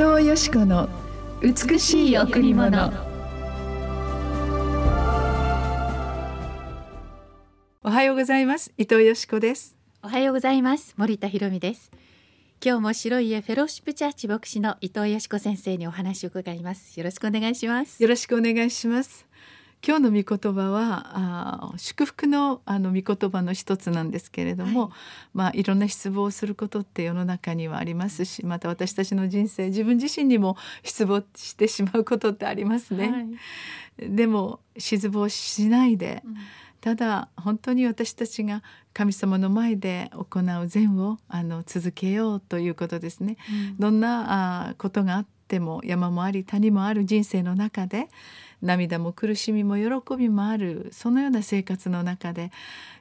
藤よしこの美しい贈り物。おはようございます。伊藤よしこです。おはようございます。森田博美です。今日も白い家フェローシップチャーチ牧師の伊藤よしこ先生にお話を伺います。よろしくお願いします。よろしくお願いします今日の御言葉はあ祝福のあの御言葉の一つなんですけれども、はい、まあいろんな失望をすることって世の中にはありますしまた私たちの人生自分自身にも失望してしまうことってありますね。はい、でも失望しないで、うん、ただ本当に私たちが神様の前で行う善をあの続けようということですね。うん、どんなあことがあっても山もあり谷もある人生の中で涙も苦しみも喜びもあるそのような生活の中で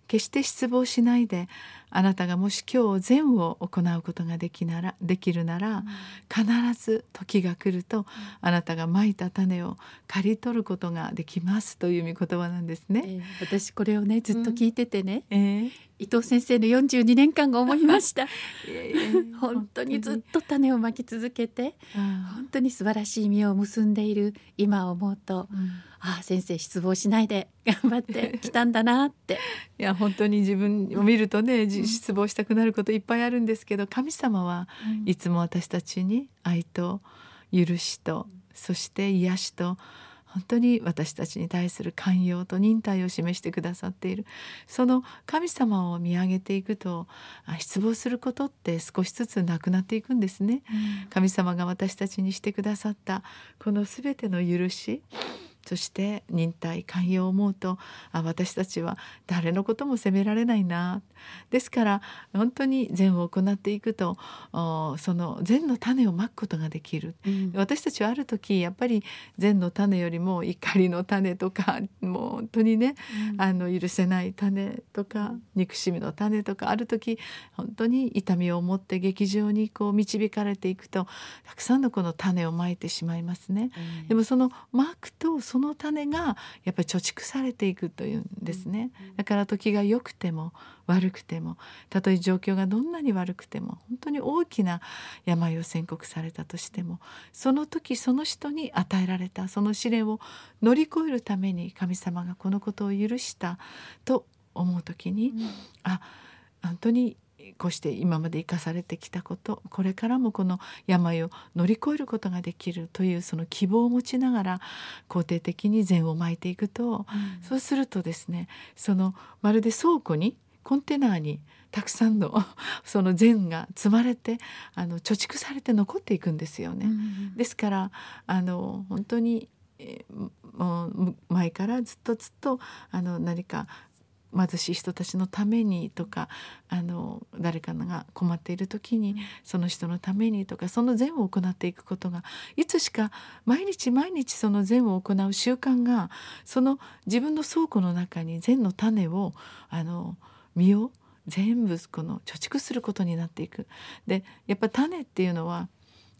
決して失望しないであなたがもし今日善を行うことができならできるなら、必ず時が来ると、あなたがまいた種を刈り取ることができますという御言葉なんですね。えー、私これをねずっと聞いててね、うんえー、伊藤先生の42年間が思いました。本当にずっと種をまき続けて本当に素晴らしい実を結んでいる今思うと、うん、ああ先生失望しないで頑張ってきたんだなって。いや本当に自分を見るとね、うん、失望したくなることいっぱいあるんですけど神様はいつも私たちに愛と許しと、そして癒しと本当に私たちに対する寛容と忍耐を示してくださっている。その神様を見上げていくと失望することって少しずつなくなっていくんですね、うん、神様が私たちにしてくださったこの全ての許しそして忍耐寛容を思うとあ私たちは誰のことも責められないな。ですから本当に善を行っていくとその善の種をまくことができる、うん、私たちはある時やっぱり善の種よりも怒りの種とかもう本当にね、うん、あの許せない種とか憎しみの種とかある時本当に痛みを持って劇場にこう導かれていくとたくさんのこの種をまいてしまいますね。うん、でもそのまくとその種がやっぱり貯蓄されていくというんですね。だから時が良くても悪くてもたとえ状況がどんなに悪くても本当に大きな病を宣告されたとしてもその時その人に与えられたその試練を乗り越えるために神様がこのことを許したと思う時に、うん、あ本当にこうして今まで生かされてきたことこれからもこの病を乗り越えることができるというその希望を持ちながら肯定的に善をまいていくと、うん、そうするとですねそのまるで倉庫にコンテナーにたくさんの その善が積まれてあの貯蓄されて残っていくんですよね。うん、ですからあの本当にもう前からずっとずっとあの何か貧しい人たちのためにとかあの誰かが困っている時にその人のためにとかその善を行っていくことがいつしか毎日毎日その善を行う習慣がその自分の倉庫の中に善の種をあの実を全部この貯蓄することになっていく。でやっぱ種っていうのは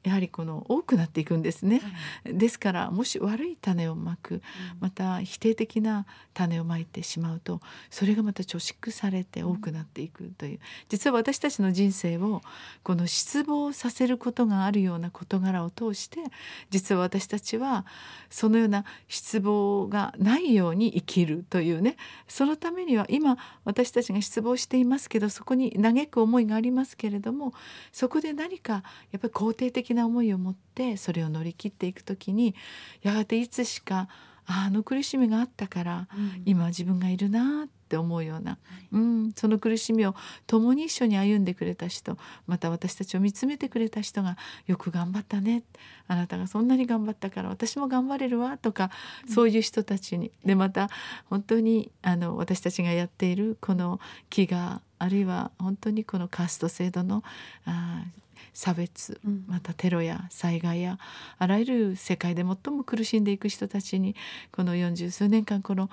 やはりこの多くなっていくんですね、はい、ですからもし悪い種をまく、うん、また否定的な種をまいてしまうとそれがまた貯蓄されて多くなっていくという、うん、実は私たちの人生をこの失望させることがあるような事柄を通して実は私たちはそのような失望がないように生きるというね。そのためには今私たちが失望していますけどそこに嘆く思いがありますけれどもそこで何かやっぱり肯定的な思いを持ってそれを乗り切っていく時にやがていつしかあの苦しみがあったから、うん、今自分がいるなって思うような、はい、うん、その苦しみを共に一緒に歩んでくれた人また私たちを見つめてくれた人が「よく頑張ったね」あなたがそんなに頑張ったから私も頑張れるわとか、そういう人たちに。でまた本当にあの私たちがやっているこの飢餓あるいは本当にこのカースト制度のあ差別またテロや災害やあらゆる世界で最も苦しんでいく人たちにこの四十数年間この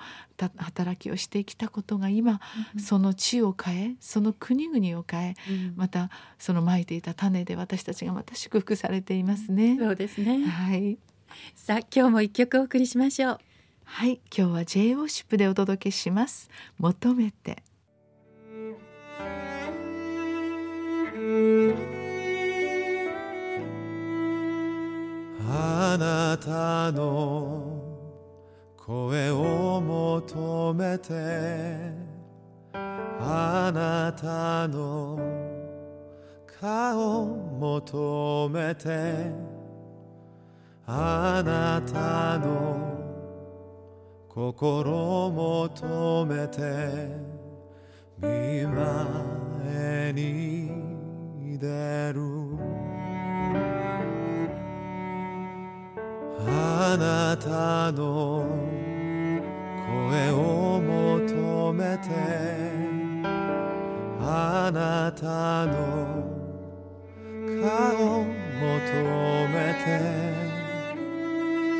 働きをしてきたことが今、その地を変えその国々を変え、またそのまいていた種で私たちがまた祝福されていますね。そうですね。はい。さあ今日も一曲お送りしましょう。はい今日は J ウォッシップでお届けします。求めてあなたの声を求めてあなたの顔求めてあなたの心求めて見舞いに出る。あなたの声を求めてあなたの顔を求めて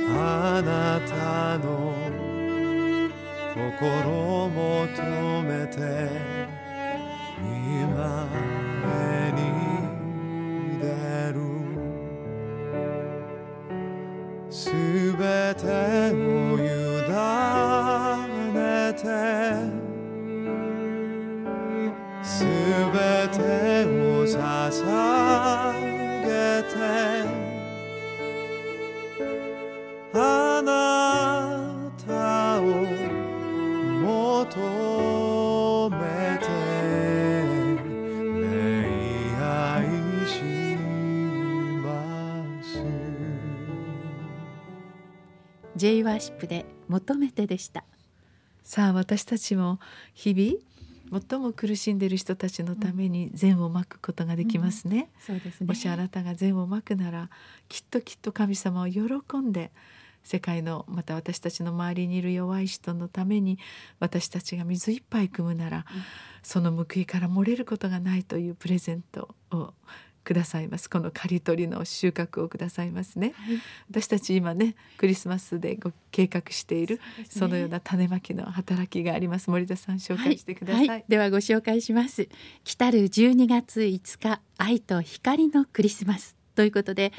あなたの心を求めて見舞に J ワーシップで求めてでした。さあ私たちも日々最も苦しんでいる人たちのために善をまくことができますね。そうですね。もしあなたが善をまくならきっときっと神様を喜んで世界のまた私たちの周りにいる弱い人のために私たちが水いっぱい汲むなら、その報いから漏れることがないというプレゼントをくださいます。この刈り取りの収穫をくださいますね、はい。私たち今ねクリスマスでご計画しているそね。そのような種まきの働きがあります。森田さん紹介してください、はい、ではご紹介します。来たる12月5日愛と光のクリスマスということで、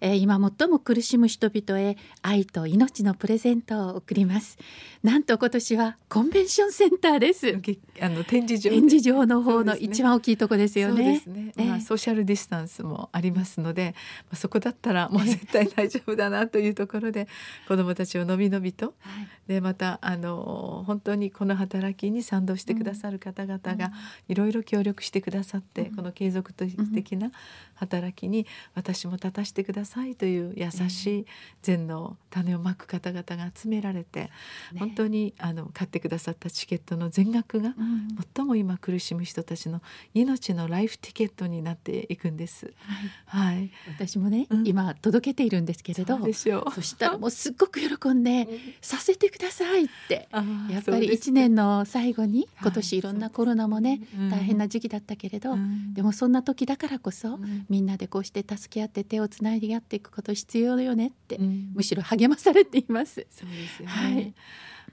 えー今最も苦しむ人々へ愛と命のプレゼントを送ります。なんと今年はコンベンションセンターです。げあの展示場展示場の方の一番大きいとこですよね。すね、ええまあ、ソーシャルディスタンスもありますので、まあ、そこだったらもう絶対大丈夫だなというところで子どもたちをのびのびと。はい。でまたあの本当にこの働きに賛同してくださる方々がいろいろ協力してくださって、うん。この継続的な働きに私も立たせてくださいという優しい善の種をまく方々が集められて、本当にあの買ってくださったチケットの全額がうん。最も今苦しむ人たちの命のライフティケットになっていくんです。はい。はい、私もね、うん。今届けているんですけれどそしたらもうすっごく喜んでさせてくださいってやっぱりそうです1年の最後にはい。今年いろんなコロナもねうん。大変な時期だったけれどうん。でもそんな時だからこそうん。みんなでこうして助け合って手をつないでやっていくこと必要よねってうん。むしろ励まされています。そうですよね、はい。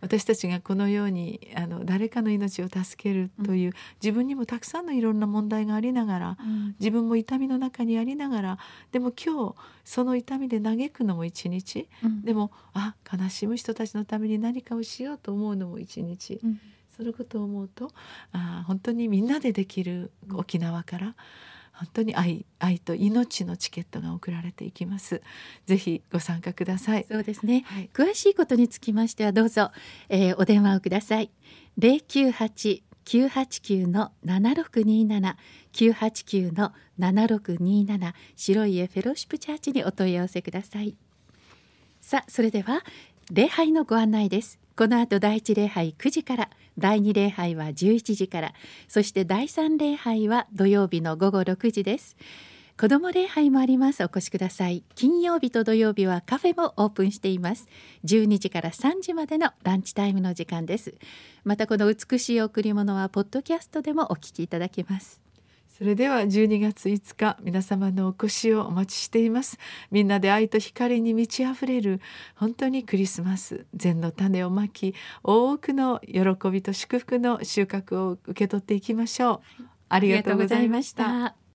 私たちがこのようにあの誰かの命を助けるという、自分にもたくさんのいろんな問題がありながら自分も痛みの中にありながらでも今日その痛みで嘆くのも一日。うん。でもあ悲しむ人たちのために何かをしようと思うのも一日、うん。そのことを思うとあ本当にみんなでできる沖縄から本当に愛愛と命のチケットが送られていきます。ぜひご参加ください。そうですね。はい。詳しいことにつきましてはどうぞ、えーお電話をください。098 989の7627 989の7627白い家フェローシップチャーチにお問い合わせください。さあそれでは礼拝のご案内ですこの後第一礼拝9時から第二礼拝は11時からそして第三礼拝は土曜日の午後6時です。子ども礼拝もあります。お越しください。金曜日と土曜日はカフェもオープンしています。12時から3時までのランチタイムの時間です。またこの美しい贈り物はポッドキャストでもお聞きいただけます。それでは12月5日皆様のお越しをお待ちしています。みんなで愛と光に満ち溢れる本当にクリスマス善の種をまき多くの喜びと祝福の収穫を受け取っていきましょう。ありがとうございました。ありがとうございました